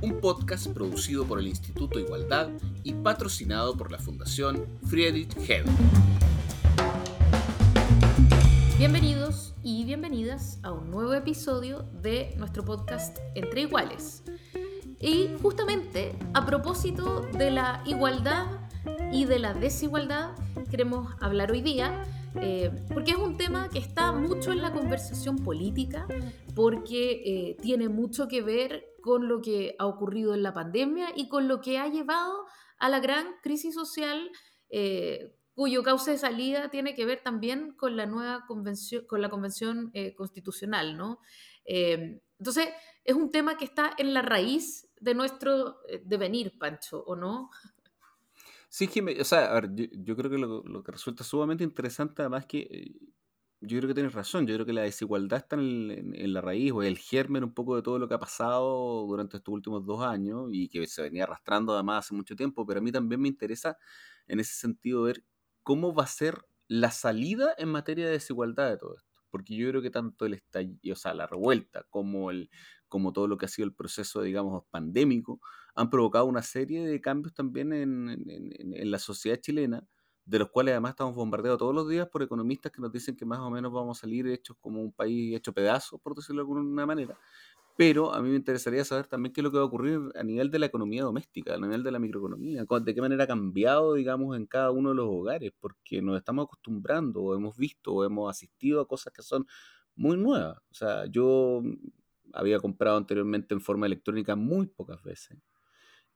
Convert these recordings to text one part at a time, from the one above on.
Un podcast producido por el Instituto Igualdad y patrocinado por la Fundación Friedrich Hebel. Bienvenidos y bienvenidas a un nuevo episodio de nuestro podcast Entre Iguales. Y justamente a propósito de la igualdad y de la desigualdad, queremos hablar hoy día eh, porque es un tema que está mucho en la conversación política, porque eh, tiene mucho que ver con lo que ha ocurrido en la pandemia y con lo que ha llevado a la gran crisis social eh, cuyo cauce de salida tiene que ver también con la nueva convención, con la convención eh, constitucional, ¿no? Eh, entonces, es un tema que está en la raíz de nuestro devenir, Pancho, ¿o no? Sí, Jimé, o sea, yo, creo que lo, que resulta sumamente interesante, además que yo creo que tienes razón, yo creo que la desigualdad está en, en, la raíz o el germen un poco de todo lo que ha pasado durante estos últimos dos años y que se venía arrastrando además hace mucho tiempo, pero a mí también me interesa en ese sentido ver cómo va a ser la salida en materia de desigualdad de todo esto. Porque yo creo que tanto el estallido, o sea, la revuelta, como, el, como todo lo que ha sido el proceso, digamos, pandémico, han provocado una serie de cambios también en, en la sociedad chilena, de los cuales además estamos bombardeados todos los días por economistas que nos dicen que más o menos vamos a salir hechos como un país hecho pedazos, por decirlo de alguna manera, pero a mí me interesaría saber también qué es lo que va a ocurrir a nivel de la economía doméstica, a nivel de la microeconomía, de qué manera ha cambiado, digamos, en cada uno de los hogares, porque nos estamos acostumbrando, o hemos visto, o hemos asistido a cosas que son muy nuevas. O sea, yo había comprado anteriormente en forma electrónica muy pocas veces.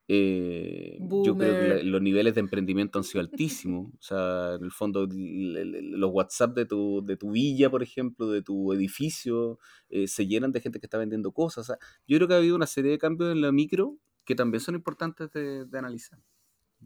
Eh, yo creo que los niveles de emprendimiento han sido altísimos. O sea, en el fondo, los WhatsApp de tu, de tu villa, por ejemplo, de tu edificio, eh, se llenan de gente que está vendiendo cosas. O sea, yo creo que ha habido una serie de cambios en la micro que también son importantes de analizar.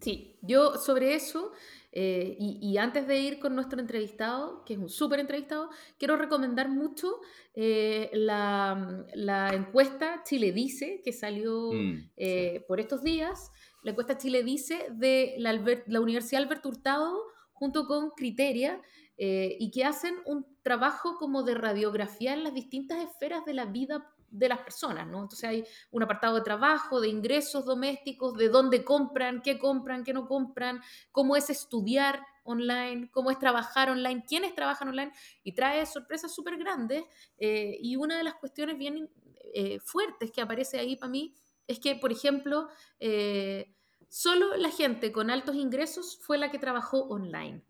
Sí, yo sobre eso, eh, y, antes de ir con nuestro entrevistado, que es un súper entrevistado, quiero recomendar mucho eh, la, encuesta Chile Dice, que salió mm, eh, por estos días, la encuesta Chile Dice de la, la Universidad Alberto Hurtado junto con Criteria, y que hacen un trabajo como de radiografía en las distintas esferas de la vida de las personas, ¿no? Entonces hay un apartado de trabajo, de ingresos domésticos, de dónde compran, qué compran, qué no compran, cómo es estudiar online, cómo es trabajar online, quiénes trabajan online, y trae sorpresas súper grandes. Eh, y una de las cuestiones bien eh, fuertes que aparece ahí para mí es que, por ejemplo, eh, solo la gente con altos ingresos fue la que trabajó online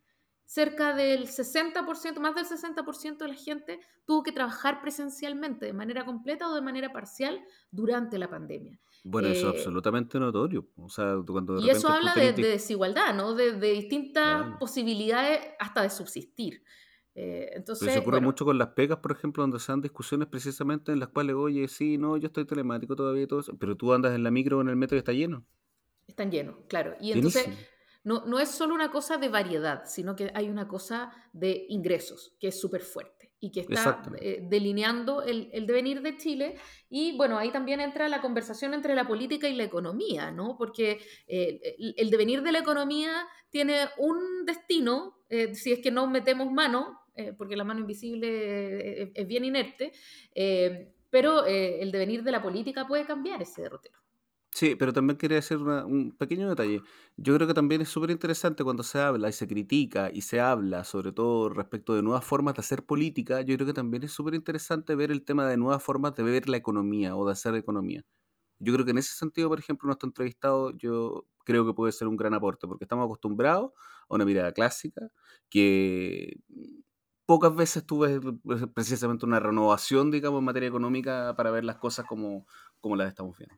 cerca del 60%, más del 60% de la gente tuvo que trabajar presencialmente de manera completa o de manera parcial durante la pandemia. Bueno, eso es eh, absolutamente notorio. O sea, cuando y eso habla de, desigualdad, ¿no? De, distintas posibilidades hasta de subsistir. Eh, entonces, se ocurre mucho con las pegas, por ejemplo, donde se dan discusiones precisamente en las cuales, oye, sí, no, yo estoy telemático todavía y todo eso, pero tú andas en la micro o en el metro y está lleno. Están llenos, claro. Y entonces no, es solo una cosa de variedad, sino que hay una cosa de ingresos, que es súper fuerte y que está eh, delineando el, devenir de Chile. Y bueno, ahí también entra la conversación entre la política y la economía, ¿no? Porque eh, el, devenir de la economía tiene un destino, eh, si es que no metemos mano, porque la mano invisible es bien inerte, pero el devenir de la política puede cambiar ese derrotero. Sí, pero también quería hacer un pequeño detalle. Yo creo que también es súper interesante cuando se habla y se critica y se habla, sobre todo respecto de nuevas formas de hacer política, yo creo que también es súper interesante ver el tema de nuevas formas de ver la economía o de hacer economía. Yo creo que en ese sentido, por ejemplo, nuestro entrevistado, yo creo que puede ser un gran aporte, porque estamos acostumbrados a una mirada clásica que pocas veces tuve precisamente una renovación, digamos, en materia económica para ver las cosas como, como las estamos viendo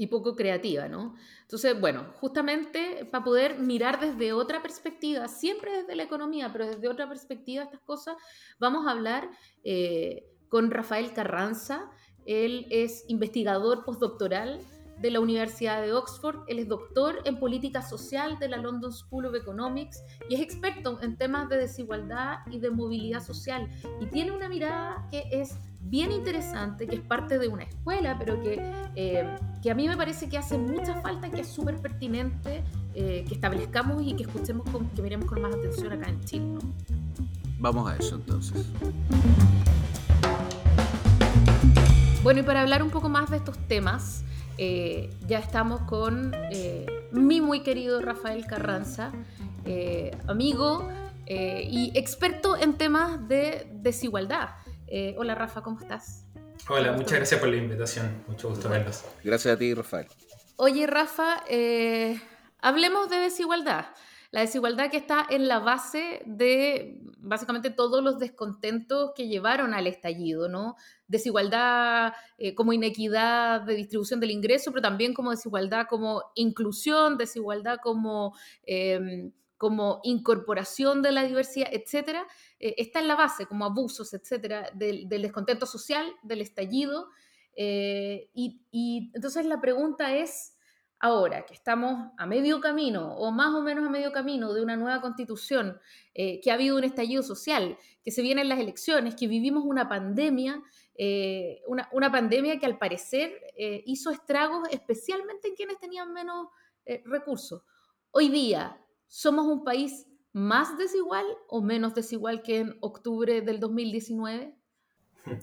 y poco creativa, ¿no? Entonces, bueno, justamente para poder mirar desde otra perspectiva, siempre desde la economía, pero desde otra perspectiva estas cosas, vamos a hablar eh, con Rafael Carranza. Él es investigador postdoctoral de la Universidad de Oxford, él es doctor en política social de la London School of Economics y es experto en temas de desigualdad y de movilidad social. Y tiene una mirada que es bien interesante, que es parte de una escuela, pero que, eh, que a mí me parece que hace mucha falta, que es súper pertinente eh, que establezcamos y que escuchemos, con, que miremos con más atención acá en Chile. Vamos a eso entonces. Bueno, y para hablar un poco más de estos temas, eh, ya estamos con mi muy querido Rafael Carranza, amigo y experto en temas de desigualdad. Eh, hola Rafa, ¿cómo estás? Hola, muchas gracias por la invitación. Mucho gusto verlos. Gracias a ti, Rafael. Oye, Rafa, eh, hablemos de desigualdad. La desigualdad que está en la base de básicamente todos los descontentos que llevaron al estallido, ¿no? Desigualdad eh, como inequidad de distribución del ingreso, pero también como desigualdad como inclusión, desigualdad como em, como incorporación de la diversidad, etcétera, eh, está en la base, como abusos, etcétera, del, descontento social, del estallido. Eh, y, entonces la pregunta es, ahora que estamos a medio camino, o más o menos a medio camino de una nueva constitución, eh, que ha habido un estallido social, que se vienen las elecciones, que vivimos una pandemia, una, una, pandemia que al parecer hizo estragos especialmente en quienes tenían menos recursos. Hoy día, ¿Somos un país más desigual o menos desigual que en octubre del 2019?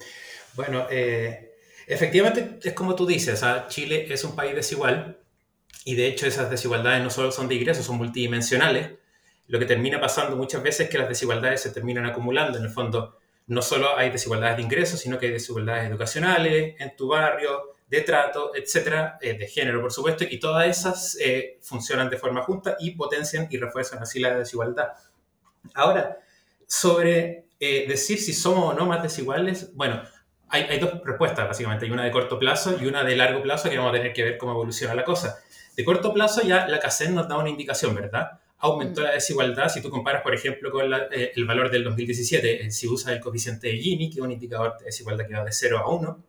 Bueno, eh, efectivamente es como tú dices, Chile es un país desigual y de hecho esas desigualdades no solo son de ingresos, son multidimensionales. Lo que termina pasando muchas veces es que las desigualdades se terminan acumulando. En el fondo, no solo hay desigualdades de ingresos, sino que hay desigualdades educacionales en tu barrio, de trato, etcétera, eh, de género, por supuesto, y todas esas eh, funcionan de forma junta y potencian y refuerzan así la desigualdad. Ahora, sobre eh, decir si somos o no más desiguales, bueno, hay, hay, dos respuestas básicamente, hay una de corto plazo y una de largo plazo que vamos a tener que ver cómo evoluciona la cosa. De corto plazo ya la CACEN nos da una indicación, ¿verdad? Aumentó mm. la desigualdad si tú comparas, por ejemplo, con el valor del 2017, si usas el coeficiente de Gini, que es un indicador de desigualdad que va de 0 a 1,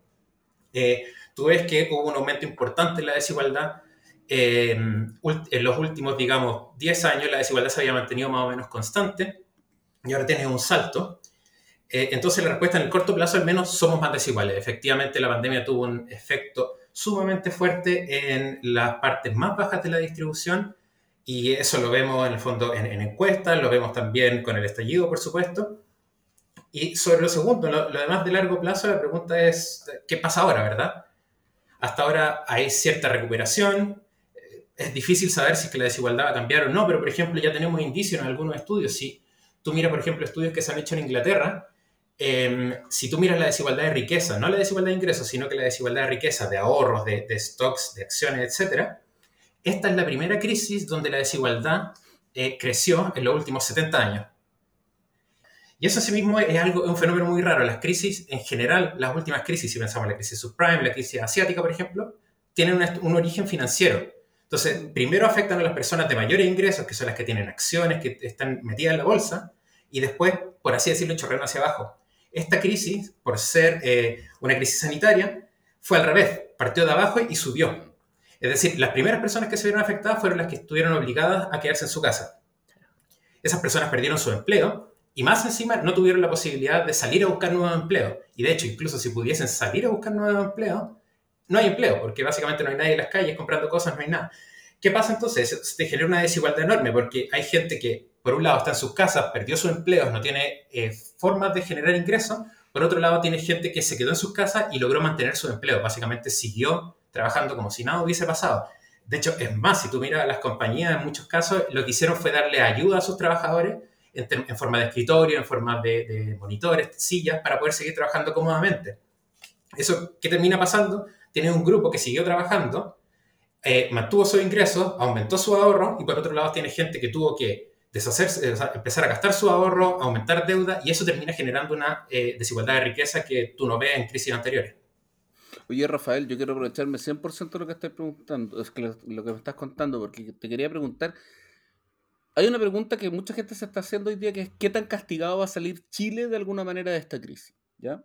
eh, tú ves que hubo un aumento importante en la desigualdad. en los últimos, digamos, 10 años la desigualdad se había mantenido más o menos constante y ahora tienes un salto. Eh, entonces la respuesta en el corto plazo al menos somos más desiguales. Efectivamente la pandemia tuvo un efecto sumamente fuerte en las partes más bajas de la distribución y eso lo vemos en el fondo en, encuestas, lo vemos también con el estallido, por supuesto. Y sobre lo segundo, lo, lo demás de largo plazo, la pregunta es, ¿qué pasa ahora, verdad? Hasta ahora hay cierta recuperación. Eh, es difícil saber si es que la desigualdad va a cambiar o no, pero por ejemplo ya tenemos indicios en algunos estudios. Si tú miras, por ejemplo, estudios que se han hecho en Inglaterra, em, si tú miras la desigualdad de riqueza, no la desigualdad de ingresos, sino que la desigualdad de riqueza, de ahorros, de, stocks, de acciones, etc., esta es la primera crisis donde la desigualdad eh, creció en los últimos 70 años. Y eso asimismo es algo, es un fenómeno muy raro. Las crisis, en general, las últimas crisis, si pensamos en la crisis subprime, la crisis asiática, por ejemplo, tienen un origen financiero. Entonces, primero afectan a las personas de mayores ingresos, que son las que tienen acciones, que están metidas en la bolsa, y después, por así decirlo, chorrean hacia abajo. Esta crisis, por ser eh, una crisis sanitaria, fue al revés, partió de abajo y subió. Es decir, las primeras personas que se vieron afectadas fueron las que estuvieron obligadas a quedarse en su casa. Esas personas perdieron su empleo y más encima no tuvieron la posibilidad de salir a buscar nuevos empleos. Y de hecho, incluso si pudiesen salir a buscar nuevos empleos, no hay empleo, porque básicamente no hay nadie en las calles comprando cosas, no hay nada. ¿Qué pasa entonces? Se genera una desigualdad enorme, porque hay gente que, por un lado, está en sus casas, perdió sus empleos, no tiene eh, formas de generar ingresos. Por otro lado, tiene gente que se quedó en sus casas y logró mantener su empleo. Básicamente siguió trabajando como si nada hubiese pasado. De hecho, es más, si tú miras las compañías, en muchos casos, lo que hicieron fue darle ayuda a sus trabajadores en, forma de escritorio, en forma de, monitores, sillas, para poder seguir trabajando cómodamente. Eso, ¿qué termina pasando? Tienes un grupo que siguió trabajando, eh, mantuvo sus ingresos, aumentó su ahorro, y por otro lado tiene gente que tuvo que deshacerse, empezar a gastar su ahorro, aumentar deuda, y eso termina generando una eh, desigualdad de riqueza que tú no ves en crisis anteriores. Oye, Rafael, yo quiero aprovecharme 100% de lo que estás preguntando, es que lo, que me estás contando, porque te quería preguntar hay una pregunta que mucha gente se está haciendo hoy día, que es ¿qué tan castigado va a salir Chile de alguna manera de esta crisis? ¿Ya?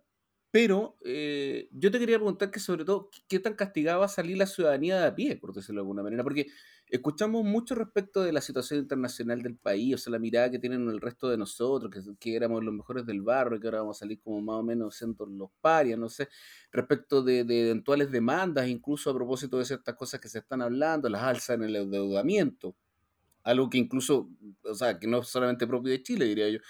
Pero eh, yo te quería preguntar que sobre todo, ¿qué tan castigada va a salir la ciudadanía de a pie, por decirlo de alguna manera? Porque escuchamos mucho respecto de la situación internacional del país, o sea, la mirada que tienen el resto de nosotros, que, éramos los mejores del barrio, que ahora vamos a salir como más o menos siendo los parias, no sé, respecto de, de eventuales demandas, incluso a propósito de ciertas cosas que se están hablando, las alzas en el endeudamiento, algo que incluso, o sea, que no es solamente propio de Chile, diría yo.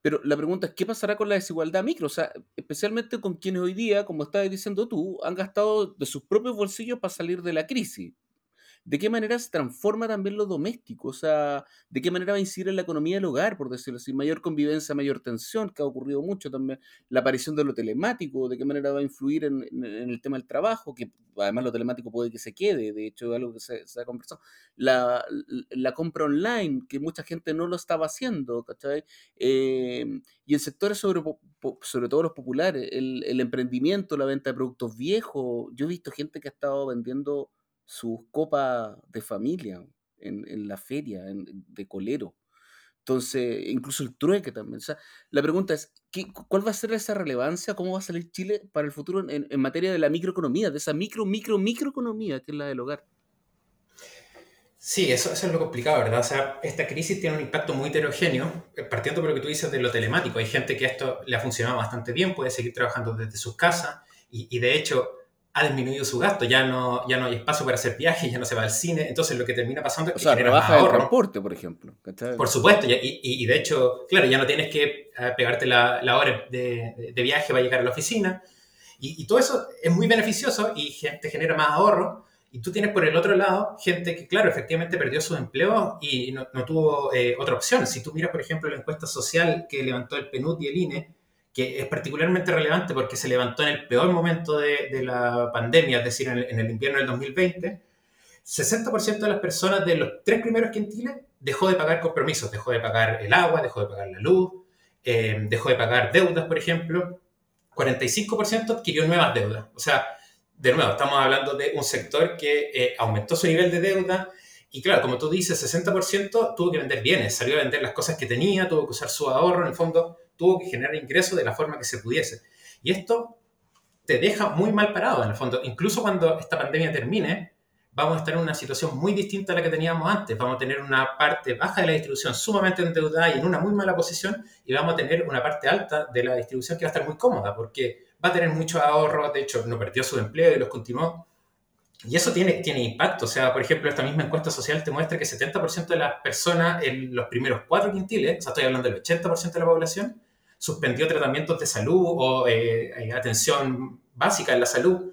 Pero la pregunta es, ¿qué pasará con la desigualdad micro? O sea, especialmente con quienes hoy día, como estabas diciendo tú, han gastado de sus propios bolsillos para salir de la crisis de qué manera se transforma también lo doméstico, o sea, de qué manera va a incidir en la economía del hogar, por decirlo así, mayor convivencia, mayor tensión, que ha ocurrido mucho también, la aparición de lo telemático, de qué manera va a influir en, el tema del trabajo, que además lo telemático puede que se quede, de hecho es algo que se, ha conversado, la, compra online, que mucha gente no lo estaba haciendo, ¿cachai? Em, y en sectores sobre, sobre todo los populares, el, el emprendimiento, la venta de productos viejos, yo he visto gente que ha estado vendiendo sus copas de familia en, la feria de colero. Entonces, incluso el trueque también. O sea, la pregunta es, ¿qué, ¿cuál va a ser esa relevancia? ¿Cómo va a salir Chile para el futuro en, en, materia de la microeconomía, de esa micro, micro, microeconomía que es la del hogar? Sí, eso, eso es lo complicado, ¿verdad? O sea, esta crisis tiene un impacto muy heterogéneo, eh, partiendo por lo que tú dices de lo telemático. Hay gente que esto le ha funcionado bastante bien, puede seguir trabajando desde sus casas y, y de hecho ha disminuido su gasto, ya no, ya no hay espacio para hacer viajes, ya no se va al cine, entonces lo que termina pasando es que o sea, rebaja el transporte, por ejemplo. Por supuesto, y, y, de hecho, claro, ya no tienes que eh, pegarte la, la hora de, de, viaje para llegar a la oficina, y, todo eso es muy beneficioso y te genera más ahorro, y tú tienes por el otro lado gente que, claro, efectivamente perdió su empleo y no, no tuvo eh, otra opción. Si tú miras, por ejemplo, la encuesta social que levantó el PNUD y el INE, que es particularmente relevante porque se levantó en el peor momento de, de la pandemia, es decir, en el, en el, invierno del 2020, 60% de las personas de los tres primeros quintiles dejó de pagar compromisos, dejó de pagar el agua, dejó de pagar la luz, eh, dejó de pagar deudas, por ejemplo, 45% adquirió nuevas deudas. O sea, de nuevo, estamos hablando de un sector que eh, aumentó su nivel de deuda, y claro, como tú dices, 60% tuvo que vender bienes, salió a vender las cosas que tenía, tuvo que usar su ahorro, en el fondo tuvo que generar ingresos de la forma que se pudiese. Y esto te deja muy mal parado en el fondo. Incluso cuando esta pandemia termine, vamos a estar en una situación muy distinta a la que teníamos antes. Vamos a tener una parte baja de la distribución sumamente endeudada y en una muy mala posición y vamos a tener una parte alta de la distribución que va a estar muy cómoda porque va a tener muchos ahorros, de hecho no perdió su empleo y los continuó. Y eso tiene, tiene impacto. O sea, por ejemplo, esta misma encuesta social te muestra que 70% de las personas en los primeros cuatro quintiles, o sea, estoy hablando del 80% de la población, suspendió tratamientos de salud o eh, eh, atención básica en la salud,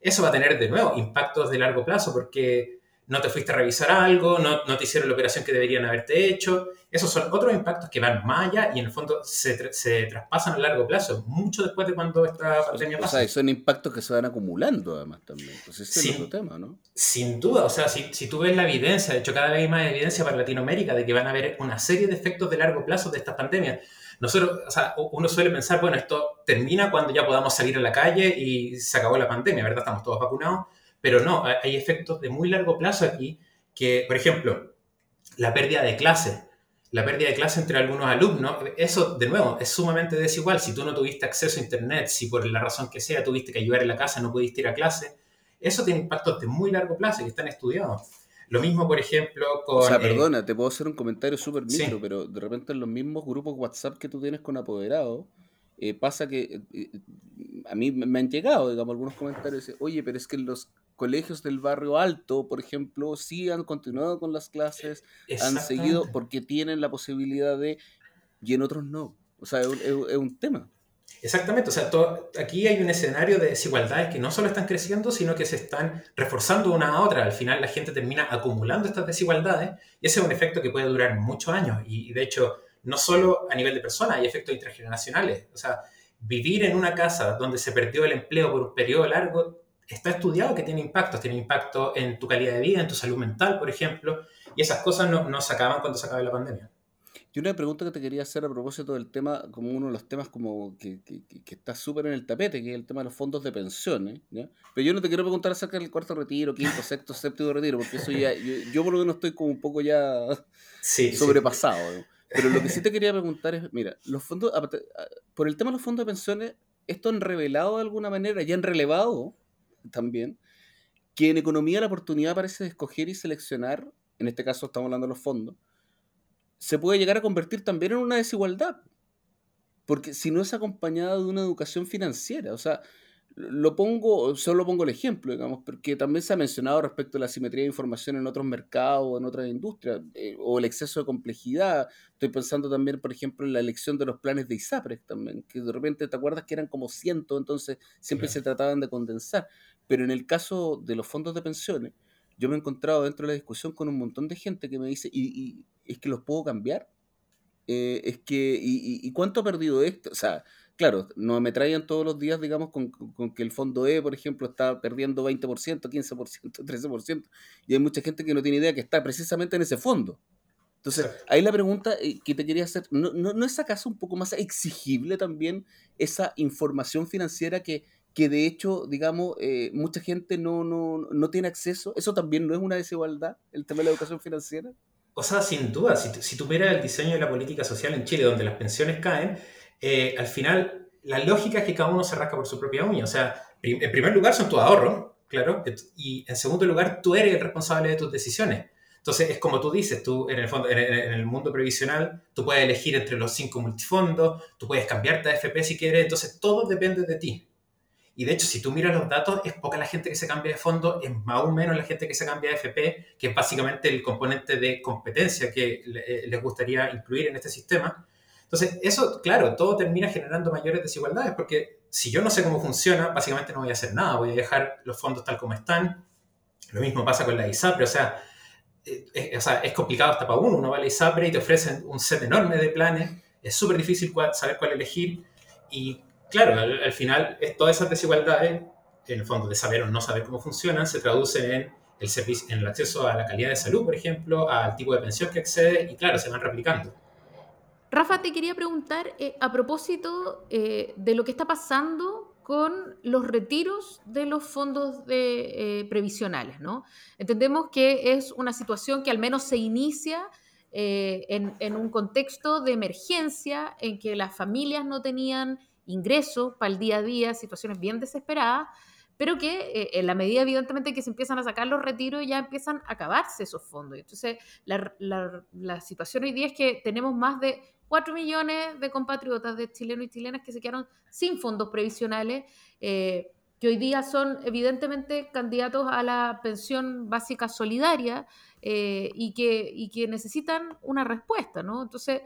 eso va a tener de nuevo impactos de largo plazo porque no te fuiste a revisar algo, no, no te hicieron la operación que deberían haberte hecho. Esos son otros impactos que van más allá y en el fondo se, se traspasan a largo plazo, mucho después de cuando esta pandemia pasa. O sea, son impactos que se van acumulando además también. Entonces, ese es otro tema, ¿no? Sin duda, o sea, si, si tú ves la evidencia, de hecho cada vez hay más evidencia para Latinoamérica de que van a haber una serie de efectos de largo plazo de estas pandemias nosotros, o sea, uno suele pensar, bueno, esto termina cuando ya podamos salir a la calle y se acabó la pandemia, ¿verdad? Estamos todos vacunados, pero no, hay efectos de muy largo plazo aquí que, por ejemplo, la pérdida de clase, la pérdida de clase entre algunos alumnos, eso de nuevo es sumamente desigual. Si tú no tuviste acceso a Internet, si por la razón que sea tuviste que ayudar en la casa, no pudiste ir a clase, eso tiene impactos de muy largo plazo que están estudiados. Lo mismo, por ejemplo, con... O sea, perdona, te puedo hacer un comentario súper micro, pero de repente en los mismos grupos WhatsApp que tú tienes con apoderados, eh, pasa que eh, a mí me han llegado, digamos, algunos comentarios, oye, pero es que los colegios del barrio alto, por ejemplo, sí han continuado con las clases, han seguido porque tienen la posibilidad de, y en otros no. O sea, es un tema. Exactamente, o sea, aquí hay un escenario de desigualdades que no solo están creciendo, sino que se están reforzando una a otra. Al final la gente termina acumulando estas desigualdades y ese es un efecto que puede durar muchos años. Y, de hecho, no solo a nivel de personas, hay efectos intergeneracionales. O sea, vivir en una casa donde se perdió el empleo por un periodo largo está estudiado que tiene impactos. Tiene impacto en tu calidad de vida, en tu salud mental, por ejemplo. Y esas cosas no, no se acaban cuando se acabe la pandemia. Y una pregunta que te quería hacer a propósito del tema, como uno de los temas como que, está súper en el tapete, que es el tema de los fondos de pensiones. Pero yo no te quiero preguntar acerca del cuarto retiro, quinto, sexto, séptimo retiro, porque eso ya, yo, por lo menos estoy como un poco ya sobrepasado. Pero lo que sí te quería preguntar es, mira, los fondos, por el tema de los fondos de pensiones, esto han revelado de alguna manera y han relevado también que en economía la oportunidad parece de escoger y seleccionar, en este caso estamos hablando de los fondos, se puede llegar a convertir también en una desigualdad. Porque si no es acompañada de una educación financiera, o sea, lo pongo, solo pongo el ejemplo, digamos, porque también se ha mencionado respecto a la simetría de información en otros mercados o en otras industrias, eh, o el exceso de complejidad. Estoy pensando también, por ejemplo, en la elección de los planes de ISAPRES también, que de repente te acuerdas que eran como cientos, entonces siempre se trataban de condensar. Pero en el caso de los fondos de pensiones, yo me he encontrado dentro de la discusión con un montón de gente que me dice, ¿y, es que los puedo cambiar? Eh, es que, y, cuánto ha perdido esto? O sea, claro, no me traían todos los días, digamos, con, que el fondo E, por ejemplo, está perdiendo 20%, 15%, 13%, y hay mucha gente que no tiene idea que está precisamente en ese fondo. Entonces, ahí la pregunta eh, que te quería hacer, ¿no, no, ¿no es acaso un poco más exigible también esa información financiera que, que de hecho, digamos, eh, mucha gente no, no, no, tiene acceso. ¿Eso también no es una desigualdad, el tema de la educación financiera? O sea, sin duda, si, si tú miras el diseño de la política social en Chile, donde las pensiones caen, eh, al final la lógica es que cada uno se rasca por su propia uña. O sea, en primer lugar son tus ahorros, claro, y en segundo lugar tú eres el responsable de tus decisiones. Entonces, es como tú dices, tú en el, fondo, en el, mundo previsional, tú puedes elegir entre los cinco multifondos, tú puedes cambiarte a FP si quieres, entonces todo depende de ti. Y de hecho, si tú miras los datos, es poca la gente que se cambia de fondo, es más o menos la gente que se cambia de FP, que es básicamente el componente de competencia que eh, les gustaría incluir en este sistema. Entonces, eso, claro, todo termina generando mayores desigualdades, porque si yo no sé cómo funciona, básicamente no voy a hacer nada, voy a dejar los fondos tal como están. Lo mismo pasa con la ISAPRE, o sea, eh, es, o sea, es complicado hasta para uno, uno va a la ISAPRE y te ofrecen un set enorme de planes, es súper difícil saber cuál elegir y claro, al, final todas esas desigualdades, en el fondo de saber o no saber cómo funcionan, se traducen en el, acceso a la calidad de salud, por ejemplo, al tipo de pensión que accede y claro, se van replicando. Rafa, te quería preguntar eh, a propósito eh, de lo que está pasando con los retiros de los fondos de, eh, previsionales, ¿no? Entendemos que es una situación que al menos se inicia en, un contexto de emergencia en que las familias no tenían ingresos para el día a día, situaciones bien desesperadas, pero que eh, en la medida evidentemente que se empiezan a sacar los retiros ya empiezan a acabarse esos fondos. Entonces, la, la, situación hoy día es que tenemos más de 4 millones de compatriotas, de chilenos y chilenas que se quedaron sin fondos previsionales, eh, que hoy día son evidentemente candidatos a la pensión básica solidaria eh, y, que, y que necesitan una respuesta, ¿no? Entonces,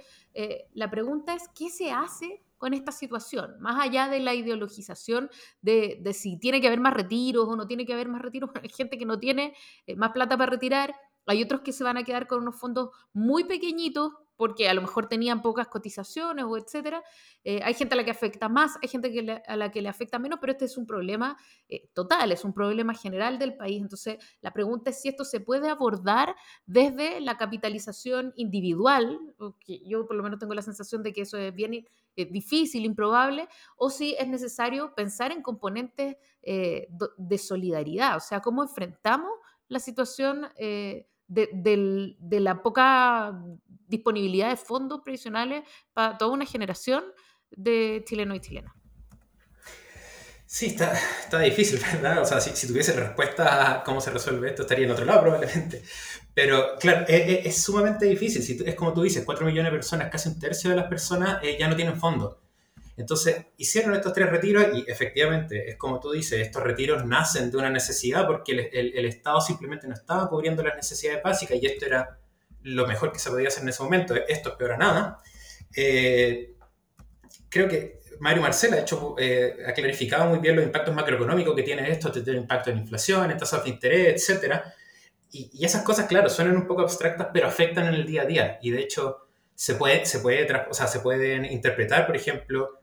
la pregunta es, ¿qué se hace con esta situación, más allá de la ideologización de, si tiene que haber más retiros o no tiene que haber más retiros, hay gente que no tiene eh, más plata para retirar, hay otros que se van a quedar con unos fondos muy pequeñitos porque a lo mejor tenían pocas cotizaciones o etcétera. Eh, hay gente a la que afecta más, hay gente a la que le afecta menos, pero este es un problema eh, total, es un problema general del país. Entonces, la pregunta es si esto se puede abordar desde la capitalización individual, que yo por lo menos tengo la sensación de que eso es bien eh, difícil, improbable, o si es necesario pensar en componentes de solidaridad, o sea, cómo enfrentamos la situación de, la poca disponibilidad de fondos previsionales para toda una generación de chilenos y chilenas. Sí, está, está difícil, ¿verdad? O sea, si, tuviese respuesta a cómo se resuelve esto, estaría en otro lado probablemente. Pero claro, es, sumamente difícil. es como tú dices, 4 millones de personas, casi un tercio de las personas eh, ya no tienen fondos. Entonces, hicieron estos tres retiros y efectivamente, es como tú dices, estos retiros nacen de una necesidad porque el, Estado simplemente no estaba cubriendo las necesidades básicas y esto era lo mejor que se podía hacer en ese momento. Esto es peor a nada. Eh, creo que Mario Marcela ha, hecho, eh, ha clarificado muy bien los impactos macroeconómicos que tiene esto, tiene impacto en inflación, en tasas de interés, etc. Y, y, esas cosas, claro, suenan un poco abstractas, pero afectan en el día a día. Y de hecho, se, puede, se, puede, o sea, se pueden interpretar, por ejemplo,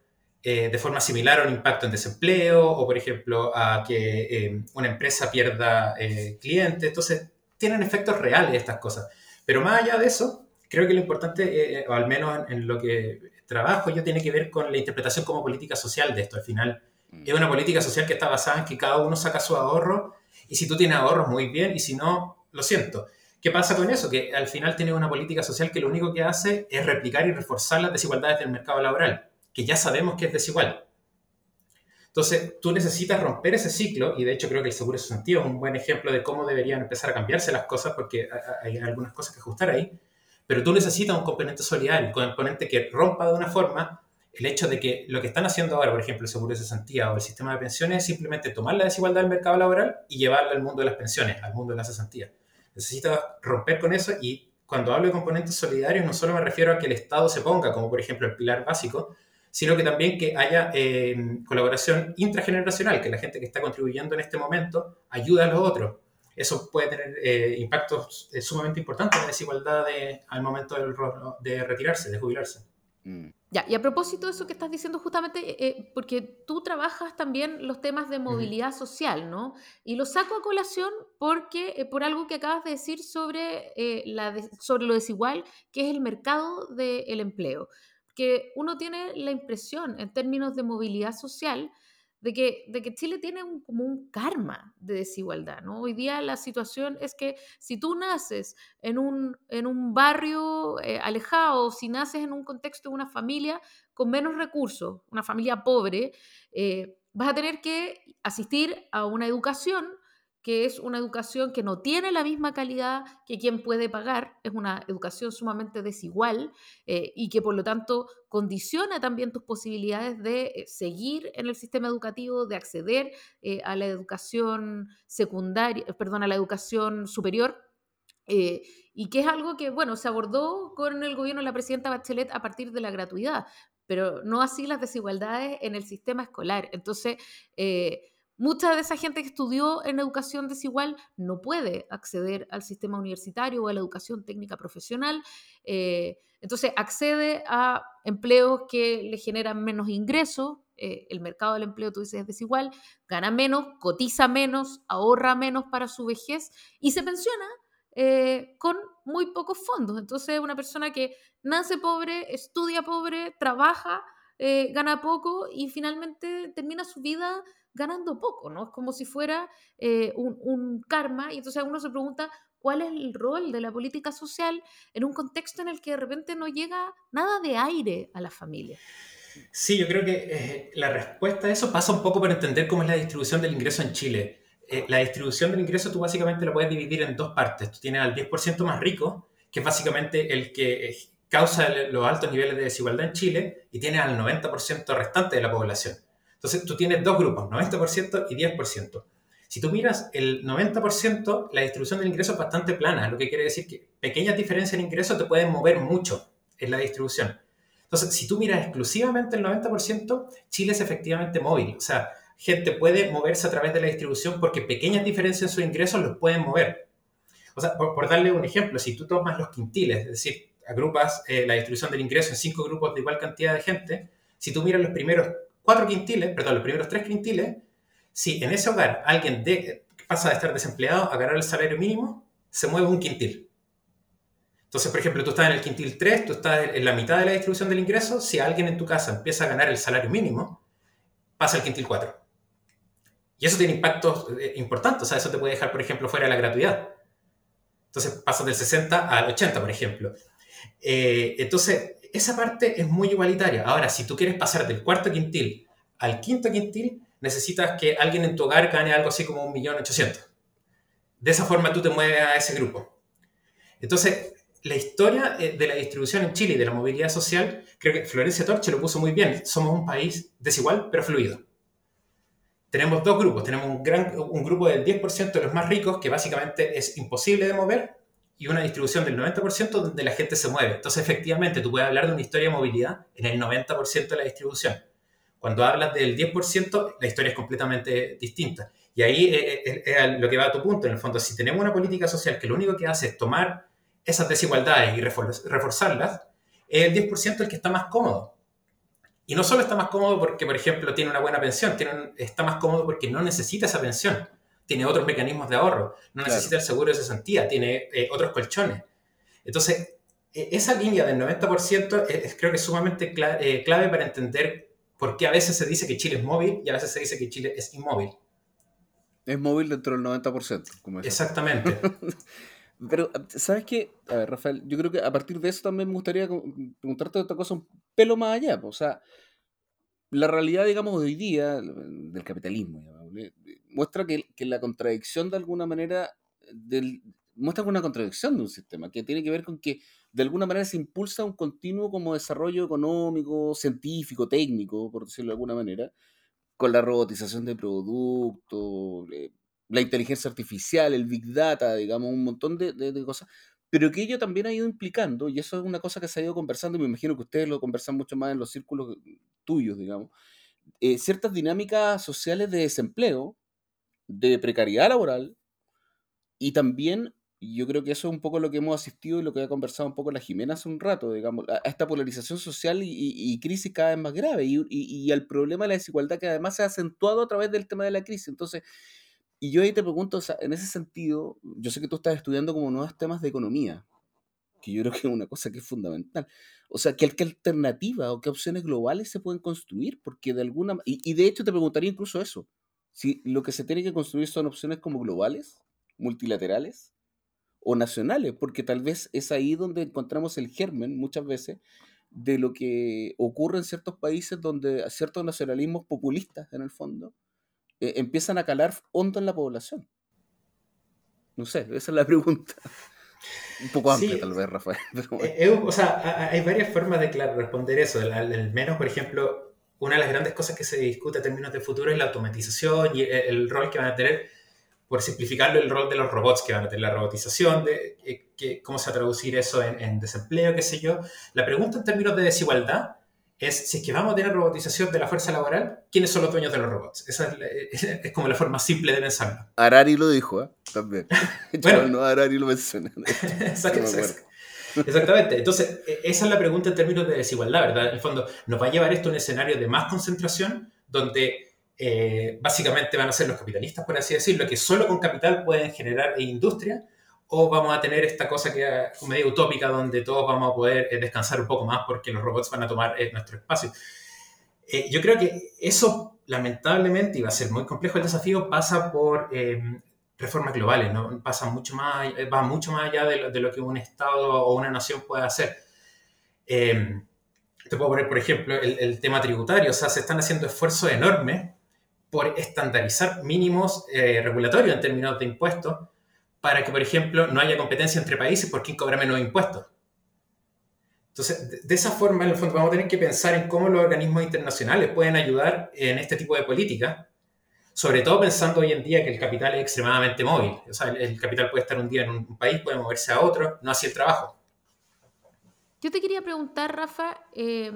eh, de forma similar a un impacto en desempleo o, por ejemplo, a que eh, una empresa pierda eh, clientes. Entonces, tienen efectos reales estas cosas. Pero más allá de eso, creo que lo importante, o al menos en, lo que trabajo yo, tiene que ver con la interpretación como política social de esto. Al final, mm. es una política social que está basada en que cada uno saca su ahorro y si tú tienes ahorros, muy bien, y si no, lo siento. ¿Qué pasa con eso? Que al final tienes una política social que lo único que hace es replicar y reforzar las desigualdades del mercado laboral que ya sabemos que es desigual. Entonces, tú necesitas romper ese ciclo, y de hecho creo que el seguro de sentido es un buen ejemplo de cómo deberían empezar a cambiarse las cosas, porque hay algunas cosas que ajustar ahí, pero tú necesitas un componente solidario, un componente que rompa de una forma el hecho de que lo que están haciendo ahora, por ejemplo, el seguro de cesantía o el sistema de pensiones, es simplemente tomar la desigualdad del mercado laboral y llevarla al mundo de las pensiones, al mundo de la cesantía. Necesitas romper con eso y cuando hablo de componentes solidarios no solo me refiero a que el Estado se ponga, como por ejemplo el pilar básico, sino que también que haya eh, colaboración intrageneracional, que la gente que está contribuyendo en este momento ayude a los otros. Eso puede tener eh, impactos eh, sumamente importantes en la desigualdad al momento de retirarse, de jubilarse. Mm. Ya, y a propósito de eso que estás diciendo justamente, porque tú trabajas también los temas de movilidad social, ¿no? Y lo saco a colación porque, por algo que acabas de decir sobre, la sobre lo desigual que es el mercado del empleo que uno tiene la impresión, en términos de movilidad social, de que, de que Chile tiene un, como un karma de desigualdad. ¿no? Hoy día la situación es que si tú naces en un, en un barrio eh, alejado, si naces en un contexto de una familia con menos recursos, una familia pobre, eh, vas a tener que asistir a una educación que es una educación que no tiene la misma calidad que quien puede pagar, es una educación sumamente desigual eh, y que por lo tanto condiciona también tus posibilidades de eh, seguir en el sistema educativo, de acceder eh, a la educación secundaria, perdón, a la educación superior. y que es algo que, bueno, se abordó con el gobierno de la presidenta Bachelet a partir de la gratuidad, pero no así las desigualdades en el sistema escolar. Entonces, Mucha de esa gente que estudió en educación desigual no puede acceder al sistema universitario o a la educación técnica profesional. Eh, entonces accede a empleos que le generan menos ingresos. Eh, el mercado del empleo, tú dices, es desigual. Gana menos, cotiza menos, ahorra menos para su vejez y se pensiona eh, con muy pocos fondos. Entonces, una persona que nace pobre, estudia pobre, trabaja, gana poco y finalmente termina su vida ganando poco, ¿no? Es como si fuera eh, un, karma y entonces uno se pregunta cuál es el rol de la política social en un contexto en el que de repente no llega nada de aire a la familia. Sí, yo creo que eh, la respuesta a eso pasa un poco por entender cómo es la distribución del ingreso en Chile. Eh, la distribución del ingreso tú básicamente la puedes dividir en dos partes. Tú tienes al 10% más rico, que es básicamente el que causa los altos niveles de desigualdad en Chile, y tienes al 90% restante de la población. Entonces tú tienes dos grupos, 90% y 10%. Si tú miras el 90%, la distribución del ingreso es bastante plana, lo que quiere decir que pequeñas diferencias en ingreso te pueden mover mucho en la distribución. Entonces, si tú miras exclusivamente el 90%, Chile es efectivamente móvil. O sea, gente puede moverse a través de la distribución porque pequeñas diferencias en sus ingresos los pueden mover. O sea, por, darle un ejemplo, si tú tomas los quintiles, es decir, agrupas eh, la distribución del ingreso en cinco grupos de igual cantidad de gente, si tú miras los primeros cuatro quintiles, perdón, los primeros tres quintiles, si en ese hogar alguien pasa de estar desempleado a ganar el salario mínimo, se mueve un quintil. Entonces, por ejemplo, tú estás en el quintil 3, tú estás en la mitad de la distribución del ingreso, si alguien en tu casa empieza a ganar el salario mínimo, pasa al quintil 4. Y eso tiene impactos eh, importantes, o sea, eso te puede dejar, por ejemplo, fuera de la gratuidad. Entonces, pasas del 60 al 80, por ejemplo. Eh, entonces, esa parte es muy igualitaria. Ahora, si tú quieres pasar del cuarto quintil al quinto quintil, necesitas que alguien en tu hogar gane algo así como un millón ochocientos. De esa forma tú te mueves a ese grupo. Entonces, la historia eh, de la distribución en Chile y de la movilidad social, creo que Florencia Torche lo puso muy bien. Somos un país desigual, pero fluido. Tenemos dos grupos. Tenemos un, gran, un grupo del 10% de los más ricos, que básicamente es imposible de mover, y una distribución del 90% donde la gente se mueve. Entonces, efectivamente, tú puedes hablar de una historia de movilidad en el 90% de la distribución. Cuando hablas del 10%, la historia es completamente distinta. Y ahí es, lo que va a tu punto. En el fondo, si tenemos una política social que lo único que hace es tomar esas desigualdades y reforzarlas, es el 10% el que está más cómodo. Y no solo está más cómodo porque, por ejemplo, tiene una buena pensión, tiene, está más cómodo porque no necesita esa pensión tiene otros mecanismos de ahorro, no necesita el seguro de cesantía, tiene eh, otros colchones. Entonces, e, esa línea del 90% es, creo que es sumamente eh, clave para entender por qué a veces se dice que Chile es móvil y a veces se dice que Chile es inmóvil. Es móvil dentro del 90%. Como Exactamente. Pero, ¿sabes qué? A ver, Rafael, yo creo que a partir de eso también me gustaría preguntarte otra cosa un pelo más allá. O sea, la realidad, digamos, de hoy día del capitalismo muestra que, que, la contradicción de alguna manera del, muestra una contradicción de un sistema que tiene que ver con que de alguna manera se impulsa un continuo como desarrollo económico, científico, técnico, por decirlo de alguna manera, con la robotización de productos, eh, la inteligencia artificial, el big data, digamos, un montón de, de, cosas, pero que ello también ha ido implicando, y eso es una cosa que se ha ido conversando, y me imagino que ustedes lo conversan mucho más en los círculos tuyos, digamos, eh, ciertas dinámicas sociales de desempleo, de precariedad laboral, y también yo creo que eso es un poco lo que hemos asistido y lo que ha conversado un poco la Jimena hace un rato, digamos, a esta polarización social y, crisis cada vez más grave y, y, al problema de la desigualdad que además se ha acentuado a través del tema de la crisis. Entonces, y yo ahí te pregunto, en ese sentido, yo sé que tú estás estudiando como nuevos temas de economía, que yo creo que es una cosa que es fundamental. O sea, ¿qué, qué alternativa o qué opciones globales se pueden construir? Porque de alguna... Y, y de hecho te preguntaría incluso eso, si lo que se tiene que construir son opciones como globales, multilaterales, o nacionales, porque tal vez es ahí donde encontramos el germen muchas veces de lo que ocurre en ciertos países donde ciertos nacionalismos populistas, en el fondo, eh, empiezan a calar hondo en la población. No sé, esa es la pregunta. Un poco amplia, tal vez, Rafael. Eh, o sea, hay varias formas de claro, responder eso. Al menos, por ejemplo, una de las grandes cosas que se discute en términos de futuro es la automatización y el rol que van a tener por simplificarlo, el rol de los robots que van a tener la robotización, de, eh, que, cómo se va a traducir eso en, desempleo, qué sé yo. La pregunta en términos de desigualdad es si es que vamos a tener robotización de la fuerza laboral, ¿quiénes son los dueños de los robots? Esa es, como la forma simple de pensarlo. Arari lo dijo, ¿eh? También. bueno, no, Arari lo menciona. Exactamente. Entonces, e, esa es la pregunta en términos de desigualdad, ¿verdad? En el fondo, ¿nos va a llevar esto a un escenario de más concentración, donde eh, básicamente van a ser los capitalistas, por así decirlo, que solo con capital pueden generar industria, o vamos a tener esta cosa que es medio utópica donde todos vamos a poder eh, descansar un poco más porque los robots van a tomar eh, nuestro espacio. yo creo que eso, lamentablemente, y va a ser muy complejo el desafío, pasa por reformas globales, ¿no? pasa mucho más, va mucho más allá de lo, que un Estado o una nación puede hacer. te puedo poner, por ejemplo, el, tema tributario, o sea, se están haciendo esfuerzos enormes por estandarizar mínimos eh, regulatorios en términos de impuestos para que, por ejemplo, no haya competencia entre países por quién cobra menos impuestos. Entonces, de esa forma, en el fondo, vamos a tener que pensar en cómo los organismos internacionales pueden ayudar en este tipo de políticas, sobre todo pensando hoy en día que el capital es extremadamente móvil. O sea, el, capital puede estar un día en un país, puede moverse a otro, no así el trabajo. Yo te quería preguntar, Rafa, eh,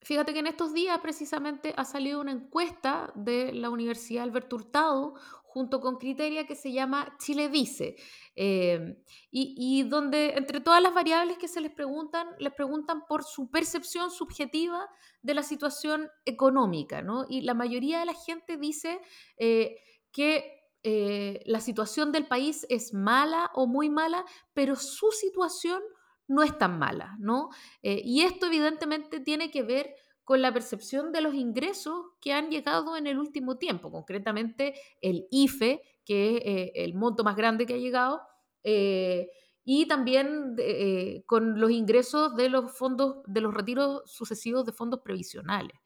Fíjate que en estos días precisamente ha salido una encuesta de la Universidad Alberto Hurtado junto con Criteria que se llama Chile Dice, em, y, donde entre todas las variables que se les preguntan, les preguntan por su percepción subjetiva de la situación económica, ¿no? Y la mayoría de la gente dice eh, que eh, la situación del país es mala o muy mala, pero su situación no es tan mala, ¿no? Eh, y esto evidentemente tiene que ver con la percepción de los ingresos que han llegado en el último tiempo, concretamente el IFE, que es eh, el monto más grande que ha llegado, eh, y también con los ingresos de los fondos, de los retiros sucesivos de fondos previsionales.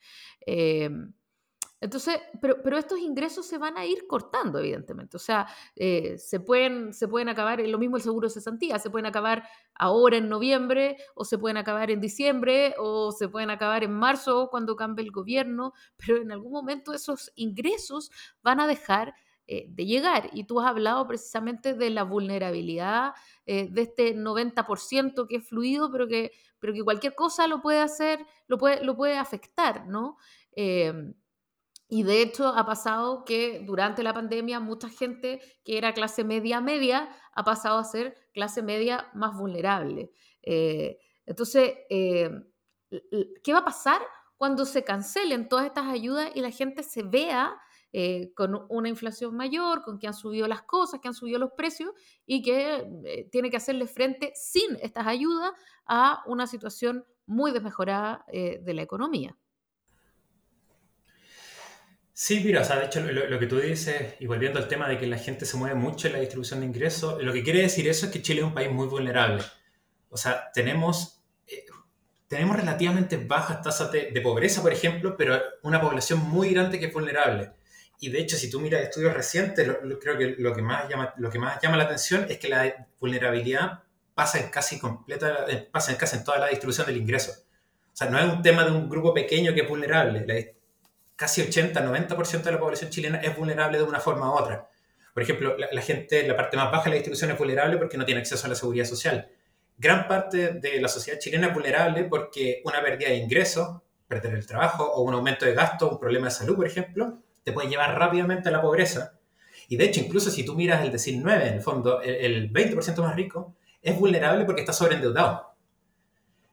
Entonces, pero, pero, estos ingresos se van a ir cortando, evidentemente. O sea, eh, se, pueden, se pueden acabar, lo mismo el seguro de cesantía, se pueden acabar ahora en noviembre, o se pueden acabar en diciembre, o se pueden acabar en marzo cuando cambie el gobierno, pero en algún momento esos ingresos van a dejar eh, de llegar. Y tú has hablado precisamente de la vulnerabilidad eh, de este 90% que es fluido, pero que, pero que cualquier cosa lo puede hacer, lo puede, lo puede afectar, ¿no? Y de hecho ha pasado que durante la pandemia mucha gente que era clase media media ha pasado a ser clase media más vulnerable. Eh, entonces, eh, ¿qué va a pasar cuando se cancelen todas estas ayudas y la gente se vea eh, con una inflación mayor, con que han subido las cosas, que han subido los precios y que tiene que hacerle frente sin estas ayudas a una situación muy desmejorada de la economía? Sí, mira, o sea, de hecho lo, que tú dices, y volviendo al tema de que la gente se mueve mucho en la distribución de ingresos, lo que quiere decir eso es que Chile es un país muy vulnerable. O sea, tenemos, eh, tenemos relativamente bajas tasas de, pobreza, por ejemplo, pero una población muy grande que es vulnerable. Y de hecho, si tú miras estudios recientes, creo que lo que, más llama, lo que más llama la atención es que la vulnerabilidad pasa en casi completa, eh, pasa en casi en toda la distribución del ingreso. O sea, no es un tema de un grupo pequeño que es vulnerable. casi 80-90% de la población chilena es vulnerable de una forma u otra. Por ejemplo, la, la, gente, la parte más baja de la distribución es vulnerable porque no tiene acceso a la seguridad social. Gran parte de la sociedad chilena es vulnerable porque una pérdida de ingresos, perder el trabajo o un aumento de gasto, un problema de salud, por ejemplo, te puede llevar rápidamente a la pobreza. Y de hecho, incluso si tú miras el decil 9, en el fondo, el, 20% más rico es vulnerable porque está sobreendeudado.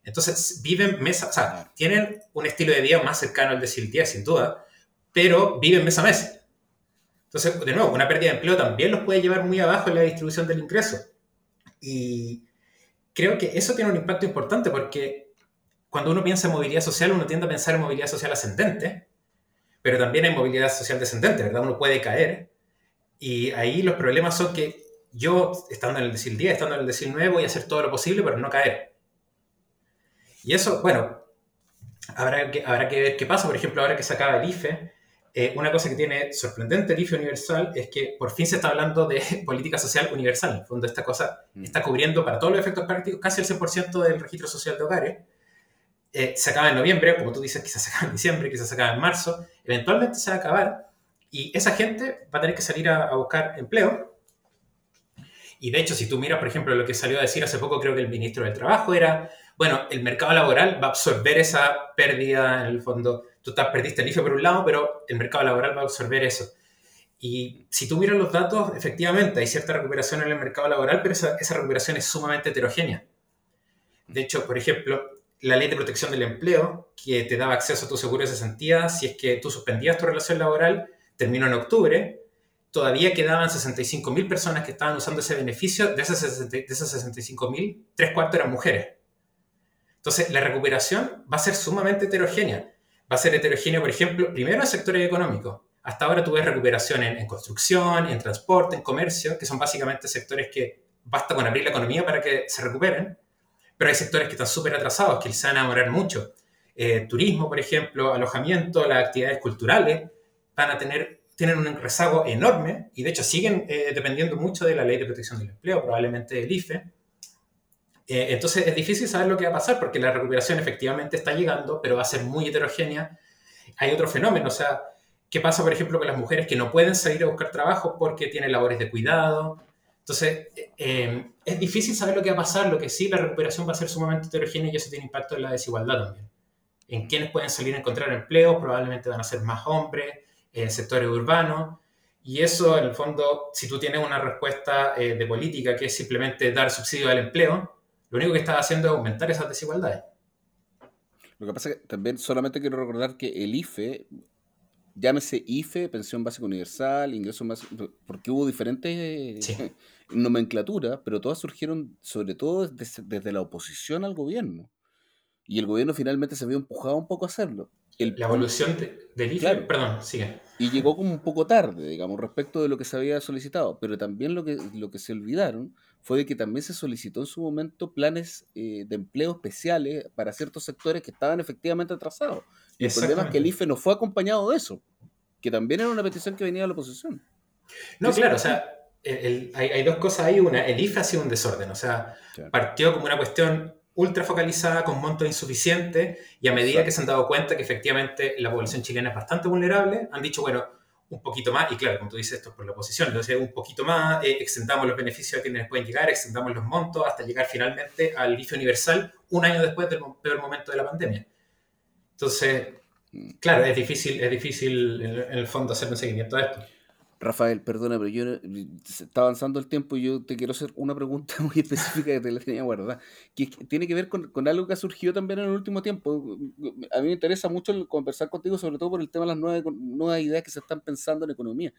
Entonces, viven mes, o sea, tienen un estilo de vida más cercano al decil 10, sin duda, pero viven mes a mes. Entonces, de nuevo, una pérdida de empleo también los puede llevar muy abajo en la distribución del ingreso. Y creo que eso tiene un impacto importante porque cuando uno piensa en movilidad social, uno tiende a pensar en movilidad social ascendente, pero también hay movilidad social descendente, ¿verdad? Uno puede caer. Y ahí los problemas son que yo, estando en el decil 10, estando en el decil 9, voy a hacer todo lo posible para no caer. Y eso, bueno, habrá que, habrá que ver qué pasa. Por ejemplo, ahora que se acaba el IFE, eh, una cosa que tiene sorprendente el IFE universal es que por fin se está hablando de política social universal. En el fondo, esta cosa mm. está cubriendo para todos los efectos prácticos casi el 100% del registro social de hogares. Eh, se acaba en noviembre, como tú dices, quizás se acaba en diciembre, quizás se acaba en marzo, eventualmente se va a acabar y esa gente va a tener que salir a, buscar empleo. Y de hecho, si tú miras, por ejemplo, lo que salió a decir hace poco, creo que el ministro del Trabajo era, bueno, el mercado laboral va a absorber esa pérdida, en el fondo, tú te perdiste el IFE por un lado, pero el mercado laboral va a absorber eso. Y si tú miras los datos, efectivamente hay cierta recuperación en el mercado laboral, pero esa recuperación es sumamente heterogénea. De hecho, por ejemplo, la ley de protección del empleo, que te daba acceso a tu seguro de cesantía si es que tú suspendías tu relación laboral, terminó en octubre. Todavía quedaban 65.000 personas que estaban usando ese beneficio. De esas, esas 65.000, tres cuartos eran mujeres. Entonces, la recuperación va a ser sumamente heterogénea. Va a ser heterogénea, por ejemplo, primero en sectores económicos. Hasta ahora tú ves recuperación en, en construcción, en transporte, en comercio, que son básicamente sectores que basta con abrir la economía para que se recuperen pero hay sectores que están súper atrasados, que se van a demorar mucho. Eh, turismo, por ejemplo, alojamiento, las actividades culturales, van a tener, tienen un rezago enorme y de hecho siguen eh, dependiendo mucho de la ley de protección del empleo, probablemente del IFE. Eh, entonces es difícil saber lo que va a pasar porque la recuperación efectivamente está llegando, pero va a ser muy heterogénea. Hay otro fenómeno, o sea, ¿qué pasa, por ejemplo, con las mujeres que no pueden salir a buscar trabajo porque tienen labores de cuidado, entonces, eh, es difícil saber lo que va a pasar, lo que sí, la recuperación va a ser sumamente heterogénea y eso tiene impacto en la desigualdad también. En quienes pueden salir a encontrar empleo, probablemente van a ser más hombres, en sectores urbanos, y eso, en el fondo, si tú tienes una respuesta eh, de política que es simplemente dar subsidio al empleo, lo único que estás haciendo es aumentar esas desigualdades. Lo que pasa es que también solamente quiero recordar que el IFE, llámese IFE, Pensión Básica Universal, Ingreso más, porque hubo diferentes sí. nomenclatura, pero todas surgieron sobre todo desde, la oposición al gobierno. Y el gobierno finalmente se vio empujado un poco a hacerlo. la evolución del IFE, perdón, sigue. Y llegó como un poco tarde, digamos, respecto de lo que se había solicitado. Pero también lo que, lo que se olvidaron fue de que también se solicitó en su momento planes eh, de empleo especiales para ciertos sectores que estaban efectivamente atrasados. Y el problema es que el IFE no fue acompañado de eso, que también era una petición que venía de la oposición. No, claro, o sea, hay, dos cosas ahí. Una, el IFE ha sido un desorden, o sea, partió como una cuestión ultra focalizada con montos insuficientes y a medida que se han dado cuenta que efectivamente la población chilena es bastante vulnerable, han dicho, bueno, un poquito más, y claro, como tú dices, esto es por la oposición, entonces un poquito más, eh, extendamos los beneficios a quienes pueden llegar, extendamos los montos hasta llegar finalmente al IFE universal un año después del peor momento de la pandemia. Entonces, mm. claro, es difícil, es difícil en, el fondo hacer un seguimiento de esto. Rafael, perdona, pero yo está avanzando el tiempo y yo te quiero hacer una pregunta muy específica que te la tenía guardada, que tiene que ver con, algo que ha surgido también en el último tiempo. A mí me interesa mucho conversar contigo, sobre todo por el tema de las nuevas, nuevas ideas que se están pensando en economía.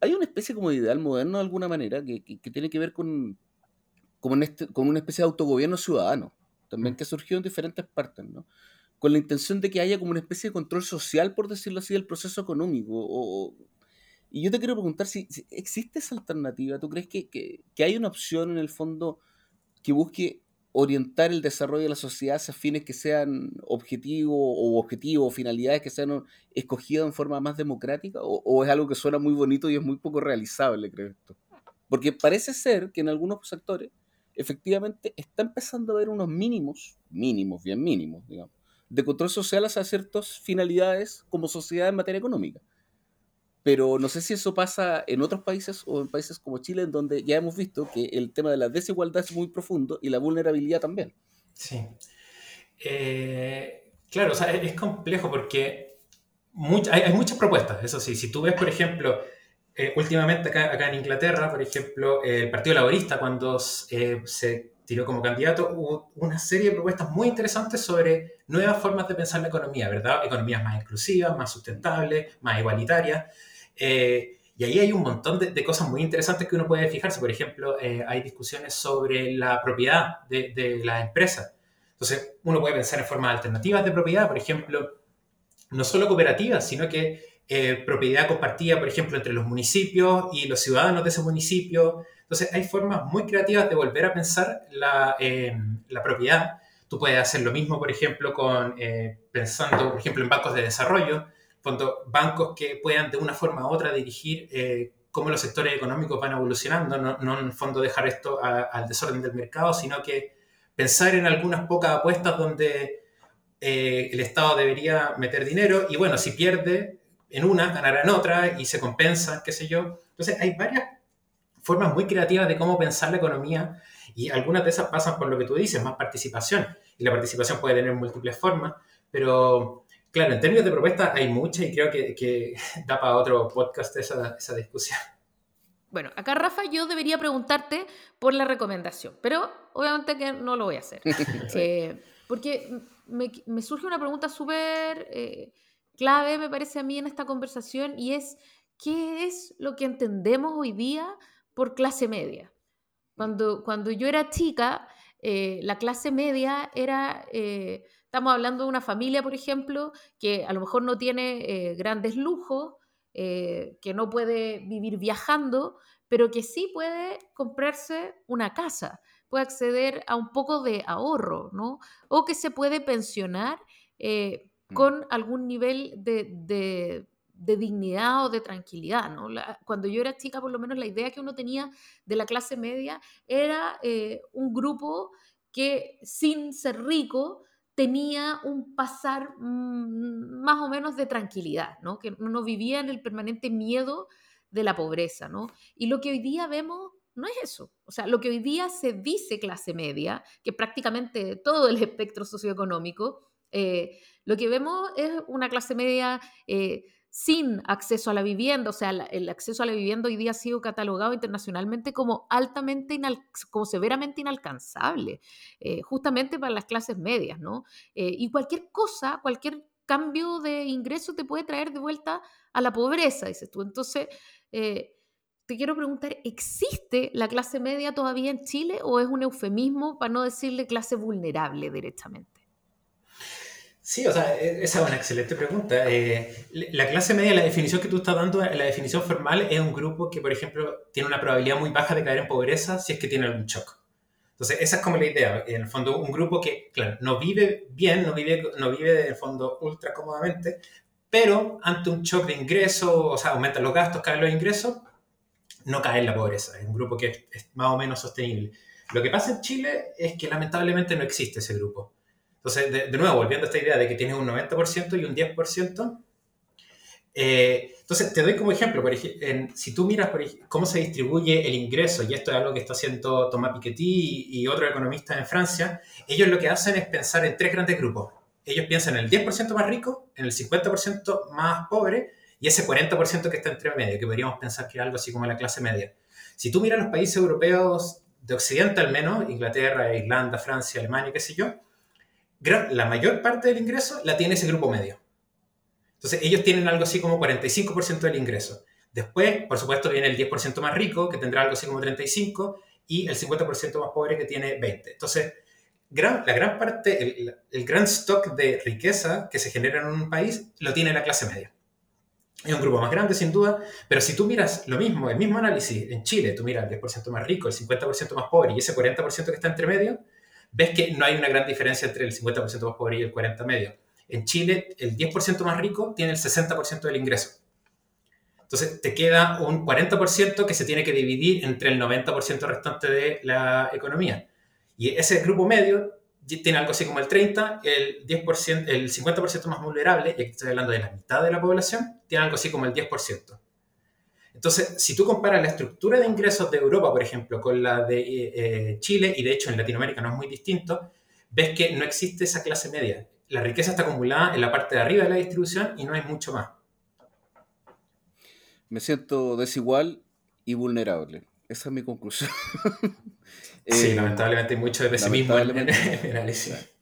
Hay una especie como de ideal moderno de alguna manera que, tiene que ver con, con, este, con una especie de autogobierno ciudadano, también mm. que surgió en diferentes partes, ¿no? Con la intención de que haya como una especie de control social, por decirlo así, del proceso económico, o, y yo te quiero preguntar si, existe esa alternativa. ¿Tú crees que, hay una opción en el fondo que busque orientar el desarrollo de la sociedad hacia fines que sean objetivos o objetivos finalidades que sean escogidas en forma más democrática? ¿O, es algo que suena muy bonito y es muy poco realizable, creo esto? Porque parece ser que en algunos sectores efectivamente está empezando a haber unos mínimos, mínimos, bien mínimos, digamos, de control social hacia ciertas finalidades como sociedad en materia económica pero no sé si eso pasa en otros países o en países como Chile, en donde ya hemos visto que el tema de la desigualdad es muy profundo y la vulnerabilidad también. Sí. Eh, claro, es, complejo porque hay, muchas propuestas, eso sí. Si tú ves, por ejemplo, eh, últimamente acá, acá, en Inglaterra, por ejemplo, el Partido Laborista, cuando eh, se tiró como candidato, hubo una serie de propuestas muy interesantes sobre nuevas formas de pensar la economía, ¿verdad? Economías más inclusivas, más sustentables, más igualitarias. Eh, y ahí hay un montón de, cosas muy interesantes que uno puede fijarse. Por ejemplo, eh, hay discusiones sobre la propiedad de, de las empresas. Entonces, uno puede pensar en formas alternativas de propiedad, por ejemplo, no solo cooperativas, sino que eh, propiedad compartida, por ejemplo, entre los municipios y los ciudadanos de ese municipio. Entonces, hay formas muy creativas de volver a pensar la, la propiedad. Tú puedes hacer lo mismo, por ejemplo, con, pensando, por ejemplo, en bancos de desarrollo bancos que puedan de una forma u otra dirigir eh, cómo los sectores económicos van evolucionando, no, no en el fondo dejar esto al desorden del mercado, sino que pensar en algunas pocas apuestas donde eh, el Estado debería meter dinero y bueno, si pierde en una, ganará en otra y se compensa, qué sé yo. Entonces hay varias formas muy creativas de cómo pensar la economía y algunas de esas pasan por lo que tú dices, más participación. Y la participación puede tener múltiples formas, pero Claro, en términos de propuestas hay muchas y creo que, da para otro podcast esa, esa discusión. Bueno, acá Rafa, yo debería preguntarte por la recomendación, pero obviamente que no lo voy a hacer. Eh, porque me, surge una pregunta súper eh, clave, me parece a mí, en esta conversación, y es, ¿qué es lo que entendemos hoy día por clase media? Cuando, cuando yo era chica, eh, la clase media era Estamos hablando de una familia, por ejemplo, que a lo mejor no tiene eh, grandes lujos, eh, que no puede vivir viajando, pero que sí puede comprarse una casa, puede acceder a un poco de ahorro, ¿no? O que se puede pensionar eh, mm. con algún nivel de, dignidad o de tranquilidad, ¿no? cuando yo era chica, por lo menos la idea que uno tenía de la clase media era un grupo que sin ser rico tenía un pasar mm, más o menos de tranquilidad, ¿no? que no vivía en el permanente miedo de la pobreza. ¿no? Y lo que hoy día vemos no es eso. O sea, lo que hoy día se dice clase media, que prácticamente todo el espectro socioeconómico, eh, lo que vemos es una clase media eh, sin acceso a la vivienda, o sea, el acceso a la vivienda hoy día ha sido catalogado internacionalmente como altamente, como severamente inalcanzable, eh, justamente para las clases medias, ¿no? Eh, y cualquier cosa, cualquier cambio de ingreso te puede traer de vuelta a la pobreza, dices tú. Entonces, eh, te quiero preguntar, ¿existe la clase media todavía en Chile o es un eufemismo para no decirle clase vulnerable directamente? Sí, o sea, e, esa es una excelente pregunta. Eh, la clase media, la definición que tú estás dando, la definición formal, es un grupo que, por ejemplo, tiene una probabilidad muy baja de caer en pobreza si es que tiene algún shock. Entonces, esa es como la idea. En el fondo, un grupo que, claro, no vive bien, no vive, no vive en el fondo ultra cómodamente, pero ante un shock de ingreso, o sea, aumentan los gastos, caen los ingresos, no cae en la pobreza. Es un grupo que es más o menos sostenible. Lo que pasa en Chile es que lamentablemente no existe ese grupo. Entonces, de, nuevo, volviendo a esta idea de que tienes un 90% y un 10%, eh, entonces te doy como ejemplo, por si tú miras cómo se distribuye el ingreso, y esto es algo que está haciendo Thomas Piketty y, otros economistas en Francia, ellos lo que hacen es pensar en tres grandes grupos. Ellos piensan en el 10% más rico, en el 50% más pobre y ese 40% que está entre medio, que podríamos pensar que es algo así como la clase media. Si tú miras los países europeos de Occidente al menos, Inglaterra, Irlanda, Francia, Alemania, qué sé yo, la mayor parte del ingreso la tiene ese grupo medio. Entonces, ellos tienen algo así como 45% del ingreso. Después, por supuesto, viene el 10% más rico, que tendrá algo así como 35%, y el 50% más pobre, que tiene 20%. Entonces, la gran parte, el, gran stock de riqueza que se genera en un país, lo tiene la clase media. Es un grupo más grande, sin duda, pero si tú miras lo mismo, el mismo análisis en Chile, tú miras el 10% más rico, el 50% más pobre y ese 40% que está entre medio, ves que no hay una gran diferencia entre el 50% más pobre y el 40% medio. En Chile, el 10% más rico tiene el 60% del ingreso. Entonces, te queda un 40% que se tiene que dividir entre el 90% restante de la economía. Y ese grupo medio tiene algo así como el 30, el 10%, el 50% más vulnerable, y aquí estoy hablando de la mitad de la población, tiene algo así como el 10%. Entonces, si tú comparas la estructura de ingresos de Europa, por ejemplo, con la de eh, eh, Chile, y de hecho en Latinoamérica no es muy distinto, ves que no existe esa clase media. La riqueza está acumulada en la parte de arriba de la distribución y no hay mucho más. Me siento desigual y vulnerable. Esa es mi conclusión. sí, eh, lamentablemente hay mucho de pesimismo en el análisis.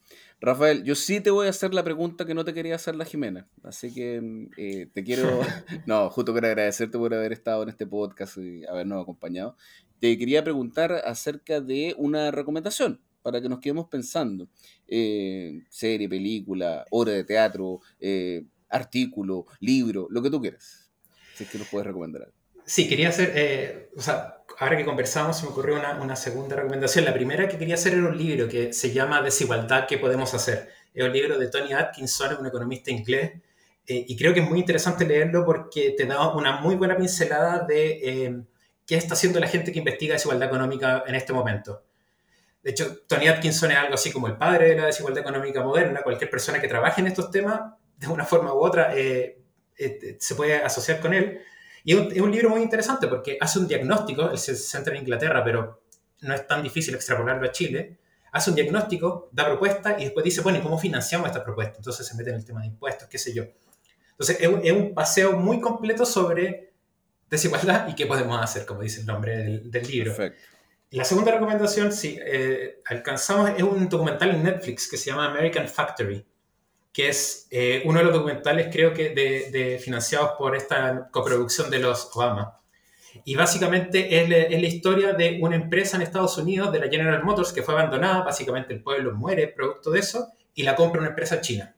Rafael, yo sí te voy a hacer la pregunta que no te quería hacer la Jimena. Así que eh, te quiero. no, justo quiero agradecerte por haber estado en este podcast y habernos acompañado. Te quería preguntar acerca de una recomendación para que nos quedemos pensando. Eh, serie, película, obra de teatro, eh, artículo, libro, lo que tú quieras. Si es que nos puedes recomendar Sí, quería hacer, o sea, ahora que conversamos, se me ocurrió una, una, segunda recomendación. La primera que quería hacer era un libro que se llama Desigualdad, ¿qué podemos hacer? Es un libro de Tony Atkinson, un economista inglés, eh, y creo que es muy interesante leerlo porque te da una muy buena pincelada de eh, qué está haciendo la gente que investiga desigualdad económica en este momento. De hecho, Tony Atkinson es algo así como el padre de la desigualdad económica moderna. Cualquier persona que trabaje en estos temas, de una forma u otra, eh, se puede asociar con él. Y es un, libro muy interesante porque hace un diagnóstico, él se centra en Inglaterra, pero no es tan difícil extrapolarlo a Chile. Hace un diagnóstico, da propuestas y después dice, bueno, ¿y cómo financiamos esta propuesta? Entonces se mete en el tema de impuestos, qué sé yo. Entonces es un, paseo muy completo sobre desigualdad y qué podemos hacer, como dice el nombre del, libro. Perfecto. La segunda recomendación, si eh, alcanzamos, es un documental en Netflix que se llama American Factory que es eh, uno de los documentales, creo que, de, financiados por esta coproducción de los Obama. Y básicamente es, la historia de una empresa en Estados Unidos, de la General Motors, que fue abandonada, básicamente el pueblo muere producto de eso, y la compra una empresa china.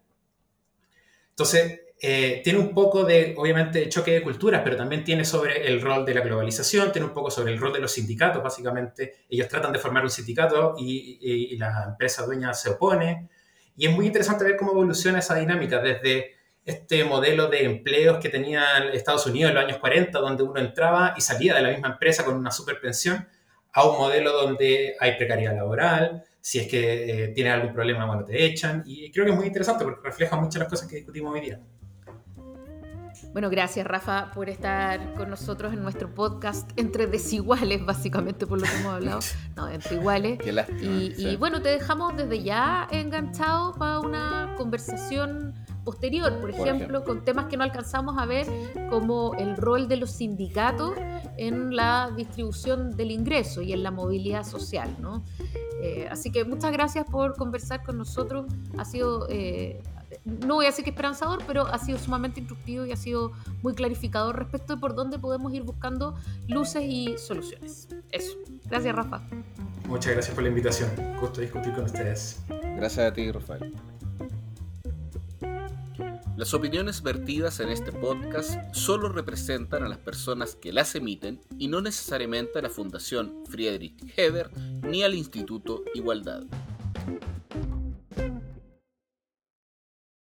Entonces, eh, tiene un poco de, obviamente, choque de culturas, pero también tiene sobre el rol de la globalización, tiene un poco sobre el rol de los sindicatos, básicamente. Ellos tratan de formar un sindicato y, y la empresa dueña se opone. Y es muy interesante ver cómo evoluciona esa dinámica desde este modelo de empleos que tenía Estados Unidos en los años 40, donde uno entraba y salía de la misma empresa con una super pensión, a un modelo donde hay precariedad laboral, si es que eh, tienes algún problema, bueno, te echan. Y creo que es muy interesante porque refleja muchas las cosas que discutimos hoy día. Bueno, gracias Rafa por estar con nosotros en nuestro podcast entre desiguales, básicamente por lo que hemos hablado. No, entre iguales. y, bueno, te dejamos desde ya enganchado para una conversación posterior, por ejemplo, con temas que no alcanzamos a ver, como el rol de los sindicatos en la distribución del ingreso y en la movilidad social. ¿no? Eh, así que muchas gracias por conversar con nosotros. Ha sido eh, no voy a decir que esperanzador, pero ha sido sumamente instructivo y ha sido muy clarificador respecto de por dónde podemos ir buscando luces y soluciones. Eso. Gracias, Rafa. Muchas gracias por la invitación. Gusto discutir con ustedes. Gracias a ti, Rafael. Las opiniones vertidas en este podcast solo representan a las personas que las emiten y no necesariamente a la Fundación Friedrich Heber ni al Instituto Igualdad.